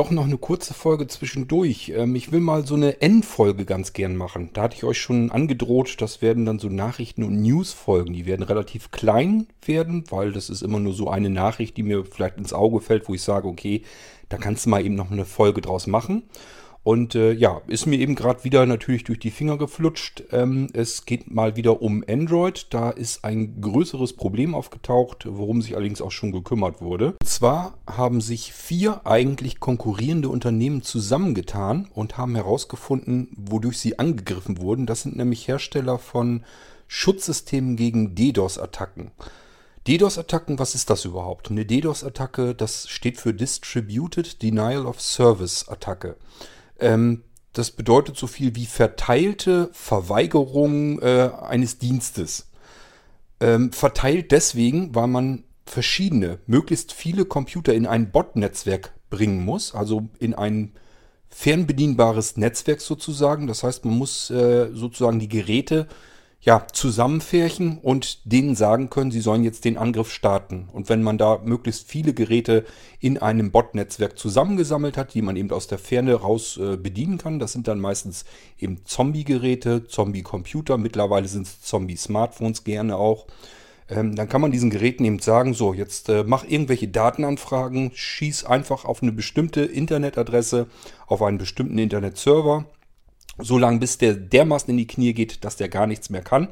doch noch eine kurze Folge zwischendurch. Ähm, ich will mal so eine N-Folge ganz gern machen. Da hatte ich euch schon angedroht, das werden dann so Nachrichten- und News-Folgen. Die werden relativ klein werden, weil das ist immer nur so eine Nachricht, die mir vielleicht ins Auge fällt, wo ich sage, okay, da kannst du mal eben noch eine Folge draus machen. Und äh, ja, ist mir eben gerade wieder natürlich durch die Finger geflutscht. Ähm, es geht mal wieder um Android. Da ist ein größeres Problem aufgetaucht, worum sich allerdings auch schon gekümmert wurde. Und zwar haben sich vier eigentlich konkurrierende Unternehmen zusammengetan und haben herausgefunden, wodurch sie angegriffen wurden. Das sind nämlich Hersteller von Schutzsystemen gegen DDoS-Attacken. DDoS-Attacken, was ist das überhaupt? Eine DDoS-Attacke, das steht für Distributed Denial of Service-Attacke. Ähm, das bedeutet so viel wie verteilte Verweigerung äh, eines Dienstes. Ähm, verteilt deswegen, weil man verschiedene, möglichst viele Computer in ein Bot-Netzwerk bringen muss, also in ein fernbedienbares Netzwerk sozusagen. Das heißt, man muss äh, sozusagen die Geräte ja, zusammenfärchen und denen sagen können, sie sollen jetzt den Angriff starten. Und wenn man da möglichst viele Geräte in einem Bot-Netzwerk zusammengesammelt hat, die man eben aus der Ferne raus äh, bedienen kann, das sind dann meistens eben Zombie-Geräte, Zombie-Computer, mittlerweile sind es Zombie-Smartphones gerne auch. Ähm, dann kann man diesen Geräten eben sagen, so, jetzt äh, mach irgendwelche Datenanfragen, schieß einfach auf eine bestimmte Internetadresse, auf einen bestimmten Internetserver so lange bis der dermaßen in die Knie geht, dass der gar nichts mehr kann,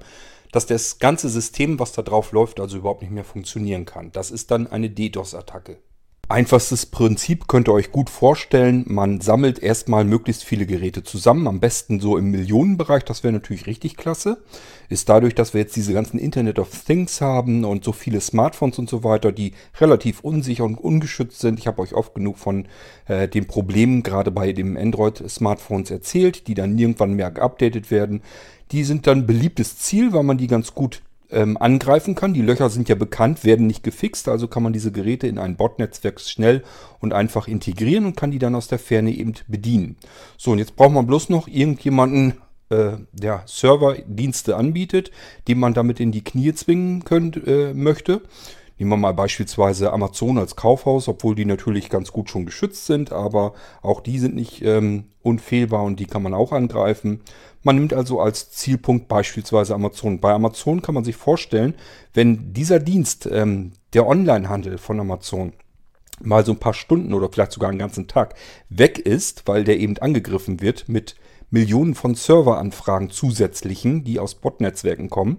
dass das ganze System, was da drauf läuft, also überhaupt nicht mehr funktionieren kann. Das ist dann eine DDoS-Attacke. Einfachstes Prinzip könnt ihr euch gut vorstellen. Man sammelt erstmal möglichst viele Geräte zusammen, am besten so im Millionenbereich, das wäre natürlich richtig klasse. Ist dadurch, dass wir jetzt diese ganzen Internet of Things haben und so viele Smartphones und so weiter, die relativ unsicher und ungeschützt sind. Ich habe euch oft genug von äh, den Problemen gerade bei den Android-Smartphones erzählt, die dann irgendwann mehr geupdatet werden. Die sind dann beliebtes Ziel, weil man die ganz gut ähm, angreifen kann. Die Löcher sind ja bekannt, werden nicht gefixt, also kann man diese Geräte in ein Bot-Netzwerk schnell und einfach integrieren und kann die dann aus der Ferne eben bedienen. So, und jetzt braucht man bloß noch irgendjemanden, äh, der Serverdienste anbietet, den man damit in die Knie zwingen könnt, äh, möchte. Nehmen wir mal beispielsweise Amazon als Kaufhaus, obwohl die natürlich ganz gut schon geschützt sind, aber auch die sind nicht ähm, unfehlbar und die kann man auch angreifen. Man nimmt also als Zielpunkt beispielsweise Amazon. Bei Amazon kann man sich vorstellen, wenn dieser Dienst, ähm, der Onlinehandel von Amazon, mal so ein paar Stunden oder vielleicht sogar einen ganzen Tag weg ist, weil der eben angegriffen wird mit Millionen von Serveranfragen zusätzlichen, die aus Bot-Netzwerken kommen,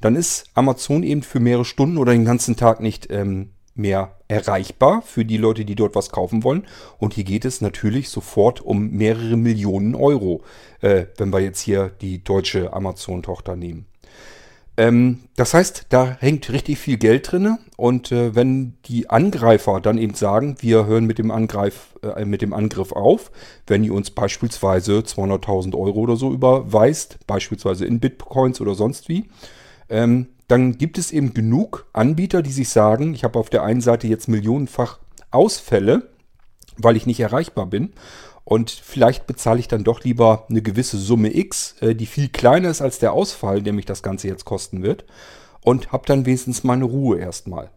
dann ist Amazon eben für mehrere Stunden oder den ganzen Tag nicht ähm, mehr erreichbar für die Leute, die dort was kaufen wollen. Und hier geht es natürlich sofort um mehrere Millionen Euro, äh, wenn wir jetzt hier die deutsche Amazon-Tochter nehmen. Ähm, das heißt, da hängt richtig viel Geld drin. Und äh, wenn die Angreifer dann eben sagen, wir hören mit dem, Angreif, äh, mit dem Angriff auf, wenn ihr uns beispielsweise 200.000 Euro oder so überweist, beispielsweise in Bitcoins oder sonst wie, ähm, dann gibt es eben genug Anbieter, die sich sagen, ich habe auf der einen Seite jetzt millionenfach Ausfälle, weil ich nicht erreichbar bin. Und vielleicht bezahle ich dann doch lieber eine gewisse Summe X, äh, die viel kleiner ist als der Ausfall, der mich das Ganze jetzt kosten wird. Und habe dann wenigstens meine Ruhe erstmal.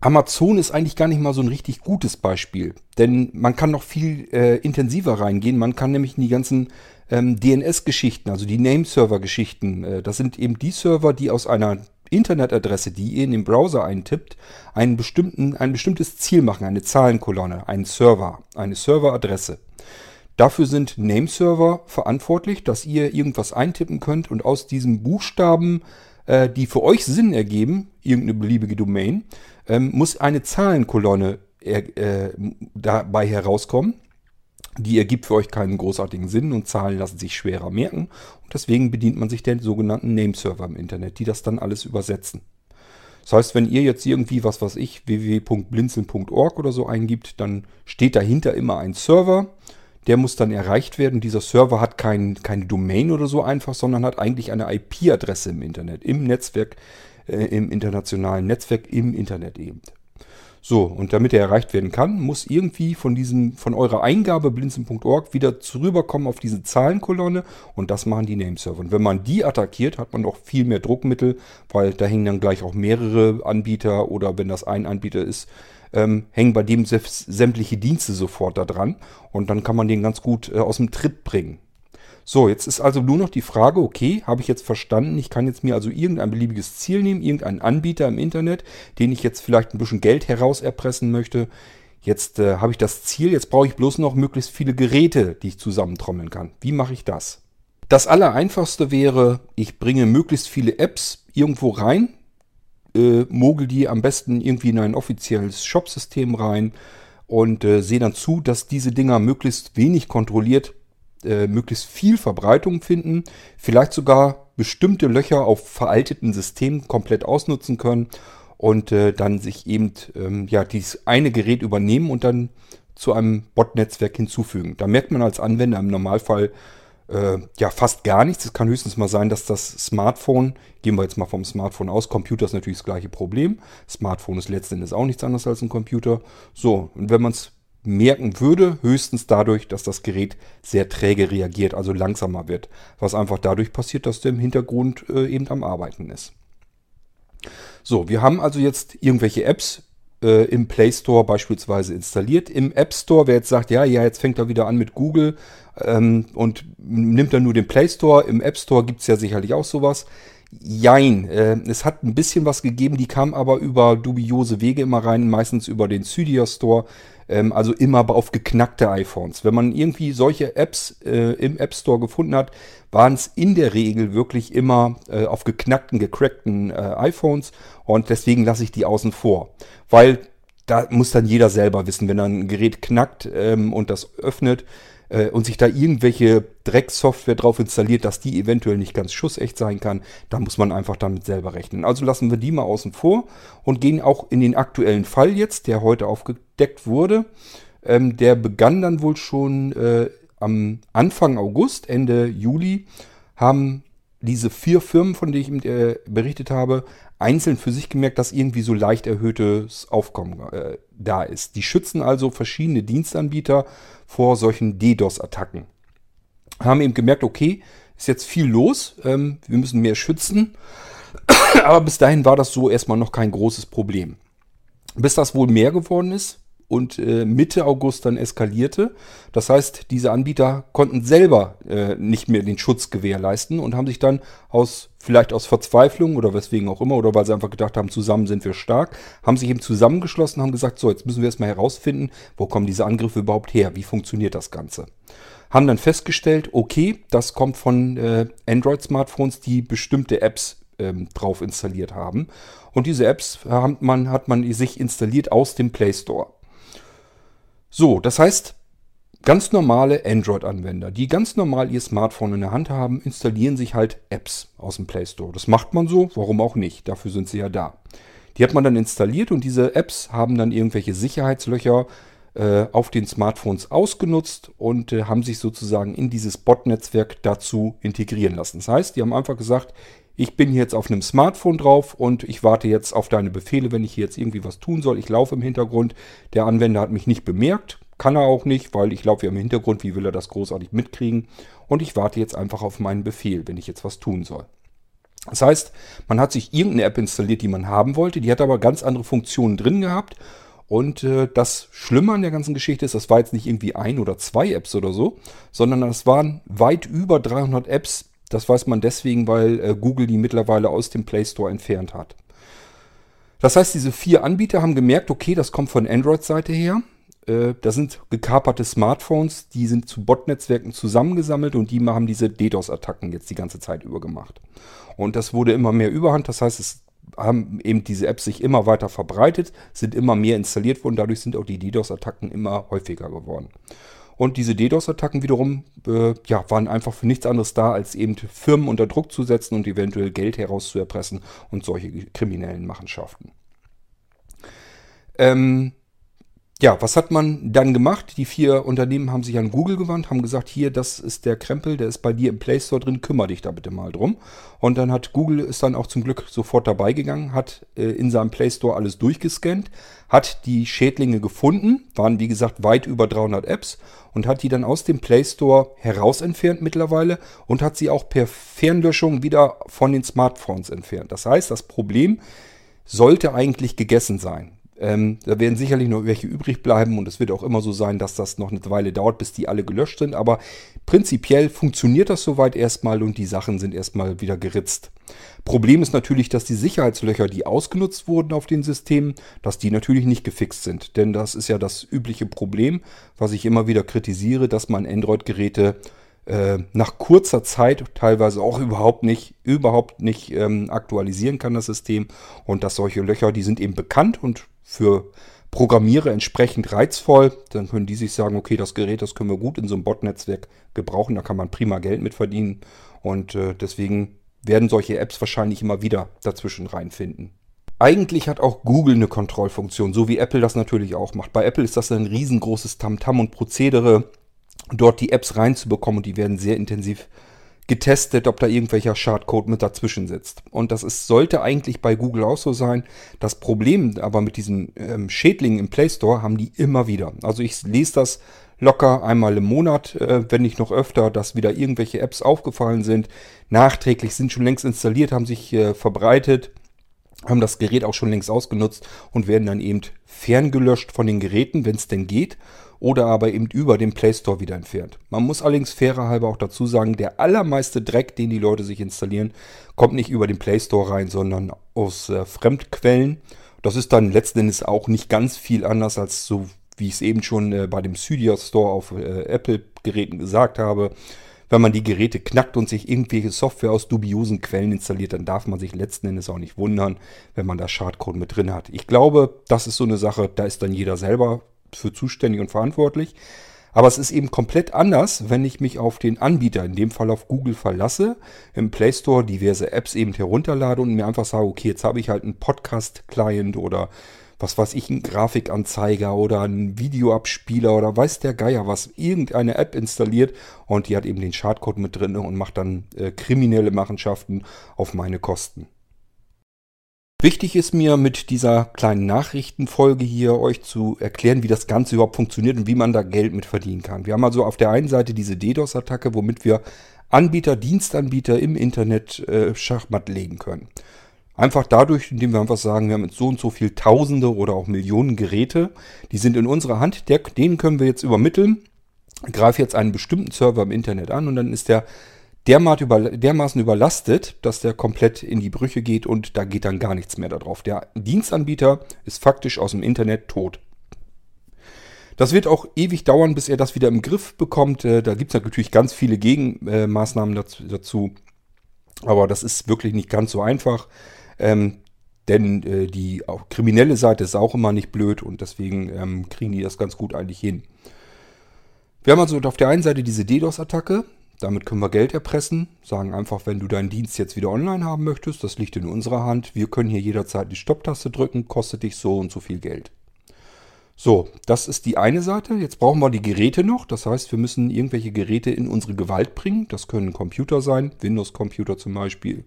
Amazon ist eigentlich gar nicht mal so ein richtig gutes Beispiel, denn man kann noch viel äh, intensiver reingehen. Man kann nämlich in die ganzen ähm, DNS-Geschichten, also die Nameserver-Geschichten, äh, das sind eben die Server, die aus einer Internetadresse, die ihr in den Browser eintippt, einen bestimmten, ein bestimmtes Ziel machen, eine Zahlenkolonne, einen Server, eine Serveradresse. Dafür sind Nameserver verantwortlich, dass ihr irgendwas eintippen könnt und aus diesen Buchstaben, äh, die für euch Sinn ergeben, irgendeine beliebige Domain, ähm, muss eine Zahlenkolonne äh, dabei herauskommen. Die ergibt für euch keinen großartigen Sinn und Zahlen lassen sich schwerer merken. Und deswegen bedient man sich der sogenannten Nameserver im Internet, die das dann alles übersetzen. Das heißt, wenn ihr jetzt irgendwie, was weiß ich, www.blinzeln.org oder so eingibt, dann steht dahinter immer ein Server der muss dann erreicht werden. Dieser Server hat kein, keine Domain oder so einfach, sondern hat eigentlich eine IP-Adresse im Internet, im Netzwerk, äh, im internationalen Netzwerk, im Internet eben. So, und damit er erreicht werden kann, muss irgendwie von diesem, von eurer Eingabe blinzen.org wieder zurückkommen auf diese Zahlenkolonne und das machen die Nameserver. Und wenn man die attackiert, hat man noch viel mehr Druckmittel, weil da hängen dann gleich auch mehrere Anbieter oder wenn das ein Anbieter ist, ähm, hängen bei dem sämtliche Dienste sofort da dran und dann kann man den ganz gut äh, aus dem Tritt bringen. So, jetzt ist also nur noch die Frage, okay, habe ich jetzt verstanden, ich kann jetzt mir also irgendein beliebiges Ziel nehmen, irgendeinen Anbieter im Internet, den ich jetzt vielleicht ein bisschen Geld heraus erpressen möchte. Jetzt äh, habe ich das Ziel, jetzt brauche ich bloß noch möglichst viele Geräte, die ich zusammentrommeln kann. Wie mache ich das? Das Allereinfachste wäre, ich bringe möglichst viele Apps irgendwo rein, äh, mogel die am besten irgendwie in ein offizielles Shopsystem rein und äh, sehe dann zu, dass diese Dinger möglichst wenig kontrolliert äh, möglichst viel Verbreitung finden, vielleicht sogar bestimmte Löcher auf veralteten Systemen komplett ausnutzen können und äh, dann sich eben ähm, ja dieses eine Gerät übernehmen und dann zu einem Bot-Netzwerk hinzufügen. Da merkt man als Anwender im Normalfall äh, ja fast gar nichts. Es kann höchstens mal sein, dass das Smartphone, gehen wir jetzt mal vom Smartphone aus, Computer ist natürlich das gleiche Problem. Smartphone ist letztendlich auch nichts anderes als ein Computer. So, und wenn man es merken würde, höchstens dadurch, dass das Gerät sehr träge reagiert, also langsamer wird. Was einfach dadurch passiert, dass der im Hintergrund äh, eben am Arbeiten ist. So, wir haben also jetzt irgendwelche Apps äh, im Play Store beispielsweise installiert. Im App Store, wer jetzt sagt, ja, ja, jetzt fängt er wieder an mit Google ähm, und nimmt dann nur den Play Store. Im App Store gibt es ja sicherlich auch sowas. Jein, äh, es hat ein bisschen was gegeben, die kam aber über dubiose Wege immer rein, meistens über den Cydia Store, ähm, also immer auf geknackte iPhones. Wenn man irgendwie solche Apps äh, im App Store gefunden hat, waren es in der Regel wirklich immer äh, auf geknackten, gecrackten äh, iPhones und deswegen lasse ich die außen vor, weil da muss dann jeder selber wissen, wenn er ein Gerät knackt ähm, und das öffnet, äh, und sich da irgendwelche Drecksoftware drauf installiert, dass die eventuell nicht ganz schussecht sein kann, da muss man einfach damit selber rechnen. Also lassen wir die mal außen vor und gehen auch in den aktuellen Fall jetzt, der heute aufgedeckt wurde. Ähm, der begann dann wohl schon äh, am Anfang August, Ende Juli, haben diese vier Firmen, von denen ich äh, berichtet habe, einzeln für sich gemerkt, dass irgendwie so leicht erhöhtes Aufkommen äh, da ist. Die schützen also verschiedene Dienstanbieter vor solchen DDoS-Attacken. Haben eben gemerkt, okay, ist jetzt viel los, ähm, wir müssen mehr schützen. Aber bis dahin war das so erstmal noch kein großes Problem. Bis das wohl mehr geworden ist, und äh, Mitte August dann eskalierte. Das heißt, diese Anbieter konnten selber äh, nicht mehr den Schutz gewährleisten und haben sich dann aus vielleicht aus Verzweiflung oder weswegen auch immer oder weil sie einfach gedacht haben, zusammen sind wir stark, haben sich eben zusammengeschlossen, haben gesagt, so jetzt müssen wir erstmal herausfinden, wo kommen diese Angriffe überhaupt her, wie funktioniert das Ganze. Haben dann festgestellt, okay, das kommt von äh, Android-Smartphones, die bestimmte Apps ähm, drauf installiert haben. Und diese Apps hat man, hat man sich installiert aus dem Play Store. So, das heißt, ganz normale Android-Anwender, die ganz normal ihr Smartphone in der Hand haben, installieren sich halt Apps aus dem Play Store. Das macht man so, warum auch nicht? Dafür sind sie ja da. Die hat man dann installiert und diese Apps haben dann irgendwelche Sicherheitslöcher äh, auf den Smartphones ausgenutzt und äh, haben sich sozusagen in dieses Bot-Netzwerk dazu integrieren lassen. Das heißt, die haben einfach gesagt, ich bin jetzt auf einem Smartphone drauf und ich warte jetzt auf deine Befehle, wenn ich hier jetzt irgendwie was tun soll. Ich laufe im Hintergrund. Der Anwender hat mich nicht bemerkt. Kann er auch nicht, weil ich laufe ja im Hintergrund. Wie will er das großartig mitkriegen? Und ich warte jetzt einfach auf meinen Befehl, wenn ich jetzt was tun soll. Das heißt, man hat sich irgendeine App installiert, die man haben wollte. Die hat aber ganz andere Funktionen drin gehabt. Und äh, das Schlimme an der ganzen Geschichte ist, das war jetzt nicht irgendwie ein oder zwei Apps oder so, sondern das waren weit über 300 Apps, das weiß man deswegen, weil äh, Google die mittlerweile aus dem Play Store entfernt hat. Das heißt, diese vier Anbieter haben gemerkt, okay, das kommt von Android-Seite her. Äh, da sind gekaperte Smartphones, die sind zu Bot-Netzwerken zusammengesammelt und die haben diese DDoS-Attacken jetzt die ganze Zeit über gemacht. Und das wurde immer mehr Überhand. Das heißt, es haben eben diese Apps sich immer weiter verbreitet, sind immer mehr installiert worden. Dadurch sind auch die DDoS-Attacken immer häufiger geworden. Und diese DDoS-Attacken wiederum äh, ja, waren einfach für nichts anderes da, als eben Firmen unter Druck zu setzen und eventuell Geld herauszuerpressen und solche kriminellen Machenschaften. Ähm, Ja, was hat man dann gemacht? Die vier Unternehmen haben sich an Google gewandt, haben gesagt, hier, das ist der Krempel, der ist bei dir im Play Store drin, kümmere dich da bitte mal drum. Und dann hat Google ist dann auch zum Glück sofort dabei gegangen, hat äh, in seinem Play Store alles durchgescannt, hat die Schädlinge gefunden, waren wie gesagt weit über 300 Apps und hat die dann aus dem Play Store heraus entfernt mittlerweile und hat sie auch per Fernlöschung wieder von den Smartphones entfernt. Das heißt, das Problem sollte eigentlich gegessen sein. Ähm, da werden sicherlich noch welche übrig bleiben und es wird auch immer so sein, dass das noch eine Weile dauert, bis die alle gelöscht sind. Aber prinzipiell funktioniert das soweit erstmal und die Sachen sind erstmal wieder geritzt. Problem ist natürlich, dass die Sicherheitslöcher, die ausgenutzt wurden auf den Systemen, dass die natürlich nicht gefixt sind. Denn das ist ja das übliche Problem, was ich immer wieder kritisiere, dass man Android-Geräte äh, nach kurzer Zeit teilweise auch überhaupt nicht, überhaupt nicht ähm, aktualisieren kann, das System. Und dass solche Löcher, die sind eben bekannt und für Programmierer entsprechend reizvoll. Dann können die sich sagen, okay, das Gerät, das können wir gut in so einem Bot-Netzwerk gebrauchen, da kann man prima Geld mit verdienen. Und äh, deswegen werden solche Apps wahrscheinlich immer wieder dazwischen reinfinden. Eigentlich hat auch Google eine Kontrollfunktion, so wie Apple das natürlich auch macht. Bei Apple ist das ein riesengroßes Tamtam -Tam und Prozedere, dort die Apps reinzubekommen und die werden sehr intensiv getestet, ob da irgendwelcher Schadcode mit dazwischen sitzt. Und das ist, sollte eigentlich bei Google auch so sein. Das Problem aber mit diesen ähm, Schädlingen im Play Store haben die immer wieder. Also ich lese das locker einmal im Monat, äh, wenn nicht noch öfter, dass wieder irgendwelche Apps aufgefallen sind. Nachträglich sind schon längst installiert, haben sich äh, verbreitet, haben das Gerät auch schon längst ausgenutzt und werden dann eben ferngelöscht von den Geräten, wenn es denn geht oder aber eben über den Play Store wieder entfernt. Man muss allerdings fairer halber auch dazu sagen, der allermeiste Dreck, den die Leute sich installieren, kommt nicht über den Play Store rein, sondern aus äh, Fremdquellen. Das ist dann letzten Endes auch nicht ganz viel anders als so, wie ich es eben schon äh, bei dem Cydia Store auf äh, Apple-Geräten gesagt habe. Wenn man die Geräte knackt und sich irgendwelche Software aus dubiosen Quellen installiert, dann darf man sich letzten Endes auch nicht wundern, wenn man da Schadcode mit drin hat. Ich glaube, das ist so eine Sache, da ist dann jeder selber für zuständig und verantwortlich. Aber es ist eben komplett anders, wenn ich mich auf den Anbieter, in dem Fall auf Google, verlasse, im Play Store diverse Apps eben herunterlade und mir einfach sage, okay, jetzt habe ich halt einen Podcast-Client oder was weiß ich, einen Grafikanzeiger oder einen Videoabspieler oder weiß der Geier was, irgendeine App installiert und die hat eben den Schadcode mit drin und macht dann äh, kriminelle Machenschaften auf meine Kosten. Wichtig ist mir mit dieser kleinen Nachrichtenfolge hier euch zu erklären, wie das Ganze überhaupt funktioniert und wie man da Geld mit verdienen kann. Wir haben also auf der einen Seite diese DDoS-Attacke, womit wir Anbieter, Dienstanbieter im Internet äh, Schachmatt legen können. Einfach dadurch, indem wir einfach sagen, wir haben jetzt so und so viel Tausende oder auch Millionen Geräte, die sind in unserer Hand, der, denen können wir jetzt übermitteln. Greife jetzt einen bestimmten Server im Internet an und dann ist der dermaßen überlastet, dass der komplett in die Brüche geht und da geht dann gar nichts mehr darauf. Der Dienstanbieter ist faktisch aus dem Internet tot. Das wird auch ewig dauern, bis er das wieder im Griff bekommt. Äh, da gibt es natürlich ganz viele Gegenmaßnahmen dazu. Aber das ist wirklich nicht ganz so einfach. Ähm, denn äh, die kriminelle Seite ist auch immer nicht blöd und deswegen ähm, kriegen die das ganz gut eigentlich hin. Wir haben also auf der einen Seite diese DDoS-Attacke. Damit können wir Geld erpressen, sagen einfach, wenn du deinen Dienst jetzt wieder online haben möchtest, das liegt in unserer Hand. Wir können hier jederzeit die Stopptaste drücken, kostet dich so und so viel Geld. So, das ist die eine Seite. Jetzt brauchen wir die Geräte noch. Das heißt, wir müssen irgendwelche Geräte in unsere Gewalt bringen. Das können Computer sein, Windows-Computer zum Beispiel.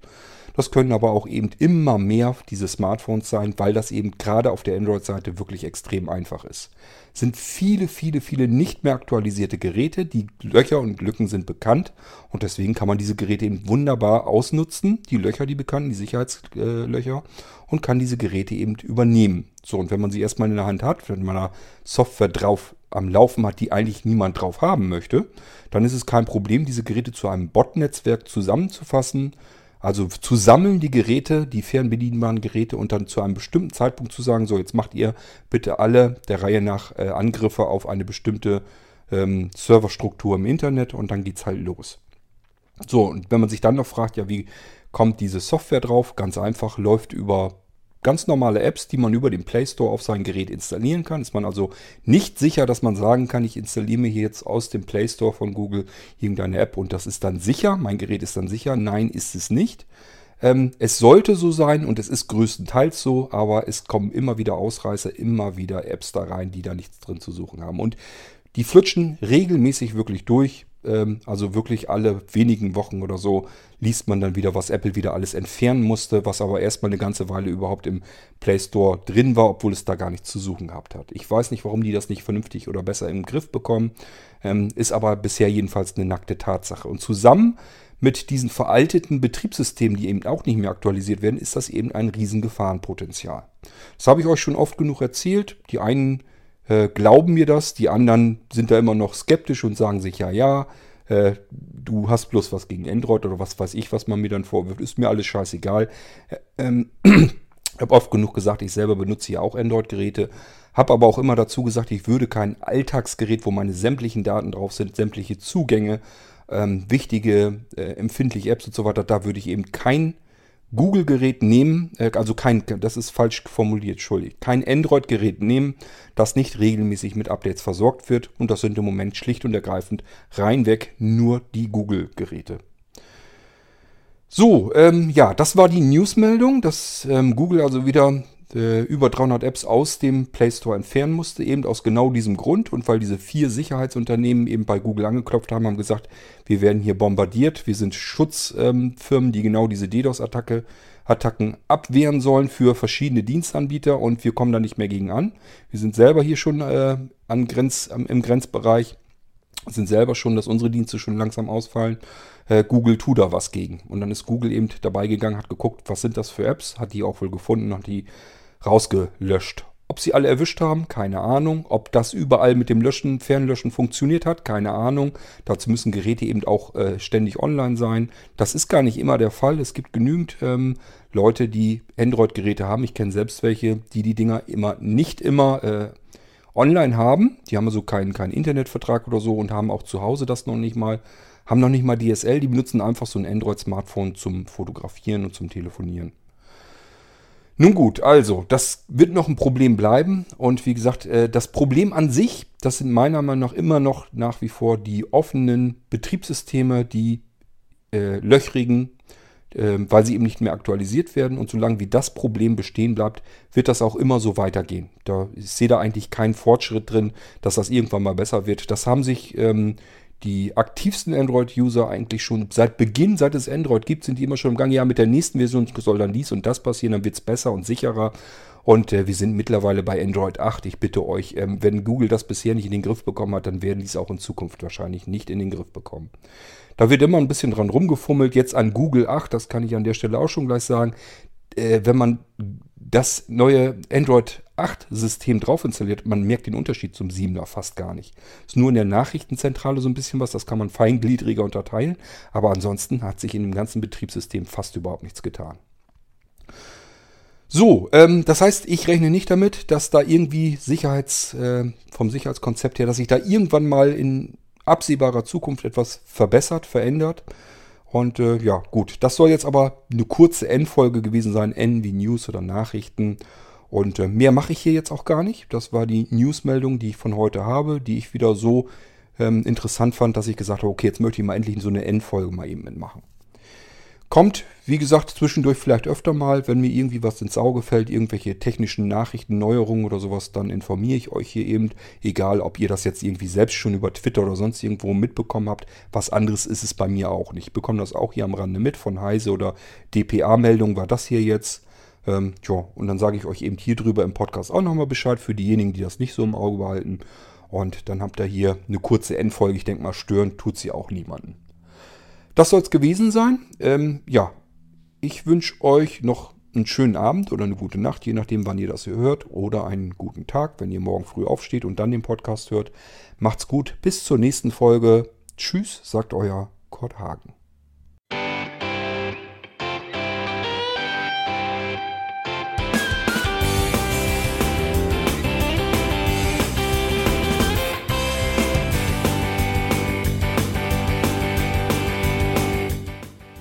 Das können aber auch eben immer mehr diese Smartphones sein, weil das eben gerade auf der Android-Seite wirklich extrem einfach ist. Es sind viele, viele, viele nicht mehr aktualisierte Geräte. Die Löcher und Lücken sind bekannt und deswegen kann man diese Geräte eben wunderbar ausnutzen, die Löcher, die bekannten, die Sicherheitslöcher und kann diese Geräte eben übernehmen. So, und wenn man sie erstmal in der Hand hat, wenn man da Software drauf am Laufen hat, die eigentlich niemand drauf haben möchte, dann ist es kein Problem, diese Geräte zu einem Bot-Netzwerk zusammenzufassen, also zu sammeln die Geräte, die fernbedienbaren Geräte und dann zu einem bestimmten Zeitpunkt zu sagen, so jetzt macht ihr bitte alle der Reihe nach äh, Angriffe auf eine bestimmte ähm, Serverstruktur im Internet und dann geht's halt los. So, und wenn man sich dann noch fragt, ja, wie kommt diese Software drauf? Ganz einfach, läuft über ganz normale Apps, die man über den Play Store auf sein Gerät installieren kann. Ist man also nicht sicher, dass man sagen kann, ich installiere mir jetzt aus dem Play Store von Google irgendeine App und das ist dann sicher. Mein Gerät ist dann sicher. Nein, ist es nicht. Ähm, es sollte so sein und es ist größtenteils so, aber es kommen immer wieder Ausreißer, immer wieder Apps da rein, die da nichts drin zu suchen haben. Und die flutschen regelmäßig wirklich durch. Ähm, also wirklich alle wenigen Wochen oder so liest man dann wieder, was Apple wieder alles entfernen musste, was aber erstmal eine ganze Weile überhaupt im Play Store drin war, obwohl es da gar nichts zu suchen gehabt hat. Ich weiß nicht, warum die das nicht vernünftig oder besser im Griff bekommen, ähm, ist aber bisher jedenfalls eine nackte Tatsache. Und zusammen mit diesen veralteten Betriebssystemen, die eben auch nicht mehr aktualisiert werden, ist das eben ein Riesengefahrenpotenzial. Das habe ich euch schon oft genug erzählt. Die einen äh, glauben mir das, die anderen sind da immer noch skeptisch und sagen sich, ja, ja, äh, du hast bloß was gegen Android oder was weiß ich, was man mir dann vorwirft, ist mir alles scheißegal. Äh, ähm, ich habe oft genug gesagt, ich selber benutze ja auch Android-Geräte, habe aber auch immer dazu gesagt, ich würde kein Alltagsgerät, wo meine sämtlichen Daten drauf sind, sämtliche Zugänge, ähm, wichtige, äh, empfindliche Apps und so weiter, da würde ich eben kein Google-Gerät nehmen, äh, also kein, das ist falsch formuliert, entschuldigt, kein Android-Gerät nehmen, das nicht regelmäßig mit Updates versorgt wird. Und das sind im Moment schlicht und ergreifend reinweg nur die Google-Geräte. So, ähm, ja, das war die Newsmeldung, dass ähm, Google also wieder äh, über 300 Apps aus dem Play Store entfernen musste, eben aus genau diesem Grund und weil diese vier Sicherheitsunternehmen eben bei Google angeklopft haben, haben gesagt, wir werden hier bombardiert, wir sind Schutzfirmen, ähm, die genau diese DDoS-Attacke Attacken abwehren sollen für verschiedene Dienstanbieter und wir kommen da nicht mehr gegen an. Wir sind selber hier schon äh, an Grenz, am, im Grenzbereich, sind selber schon, dass unsere Dienste schon langsam ausfallen. Äh, Google tut da was gegen. Und dann ist Google eben dabei gegangen, hat geguckt, was sind das für Apps, hat die auch wohl gefunden, hat die rausgelöscht. Ob sie alle erwischt haben, keine Ahnung. Ob das überall mit dem Löschen, Fernlöschen funktioniert hat, keine Ahnung. Dazu müssen Geräte eben auch äh, ständig online sein. Das ist gar nicht immer der Fall. Es gibt genügend ähm, Leute, die Android-Geräte haben. Ich kenne selbst welche, die die Dinger immer nicht immer äh, online haben. Die haben also keinen, keinen Internetvertrag oder so und haben auch zu Hause das noch nicht mal. Haben noch nicht mal DSL. Die benutzen einfach so ein Android-Smartphone zum Fotografieren und zum Telefonieren. Nun gut, also, das wird noch ein Problem bleiben. Und wie gesagt, äh, das Problem an sich, das sind meiner Meinung nach immer noch nach wie vor die offenen Betriebssysteme, die äh, löchrigen, äh, weil sie eben nicht mehr aktualisiert werden. Und solange wie das Problem bestehen bleibt, wird das auch immer so weitergehen. Da, ich sehe da eigentlich keinen Fortschritt drin, dass das irgendwann mal besser wird. Das haben sich ähm, die aktivsten Android-User eigentlich schon seit Beginn, seit es Android gibt, sind die immer schon im Gang. Ja, mit der nächsten Version soll dann dies und das passieren, dann wird es besser und sicherer. Und äh, wir sind mittlerweile bei Android 8. Ich bitte euch, ähm, wenn Google das bisher nicht in den Griff bekommen hat, dann werden die es auch in Zukunft wahrscheinlich nicht in den Griff bekommen. Da wird immer ein bisschen dran rumgefummelt. Jetzt an Google 8, das kann ich an der Stelle auch schon gleich sagen. Äh, wenn man das neue Android 8 System drauf installiert, man merkt den Unterschied zum 7er fast gar nicht. Ist nur in der Nachrichtenzentrale so ein bisschen was, das kann man feingliedriger unterteilen, aber ansonsten hat sich in dem ganzen Betriebssystem fast überhaupt nichts getan. So, ähm, das heißt, ich rechne nicht damit, dass da irgendwie Sicherheits, äh, vom Sicherheitskonzept her, dass sich da irgendwann mal in absehbarer Zukunft etwas verbessert, verändert. Und äh, ja, gut, das soll jetzt aber eine kurze Endfolge gewesen sein, N wie News oder Nachrichten. Und äh, mehr mache ich hier jetzt auch gar nicht. Das war die Newsmeldung, die ich von heute habe, die ich wieder so ähm, interessant fand, dass ich gesagt habe, okay, jetzt möchte ich mal endlich so eine Endfolge mal eben mitmachen. Kommt, wie gesagt, zwischendurch vielleicht öfter mal, wenn mir irgendwie was ins Auge fällt, irgendwelche technischen Nachrichten, Neuerungen oder sowas, dann informiere ich euch hier eben. Egal, ob ihr das jetzt irgendwie selbst schon über Twitter oder sonst irgendwo mitbekommen habt. Was anderes ist es bei mir auch nicht. Ich bekomme das auch hier am Rande mit von Heise oder DPA-Meldung war das hier jetzt. Ähm, ja, und dann sage ich euch eben hier drüber im Podcast auch nochmal Bescheid für diejenigen, die das nicht so im Auge behalten. Und dann habt ihr hier eine kurze Endfolge. Ich denke mal, stören tut sie auch niemanden. Das soll es gewesen sein. Ähm, ja, ich wünsche euch noch einen schönen Abend oder eine gute Nacht, je nachdem, wann ihr das hier hört. Oder einen guten Tag, wenn ihr morgen früh aufsteht und dann den Podcast hört. Macht's gut. Bis zur nächsten Folge. Tschüss, sagt euer Kurt Hagen.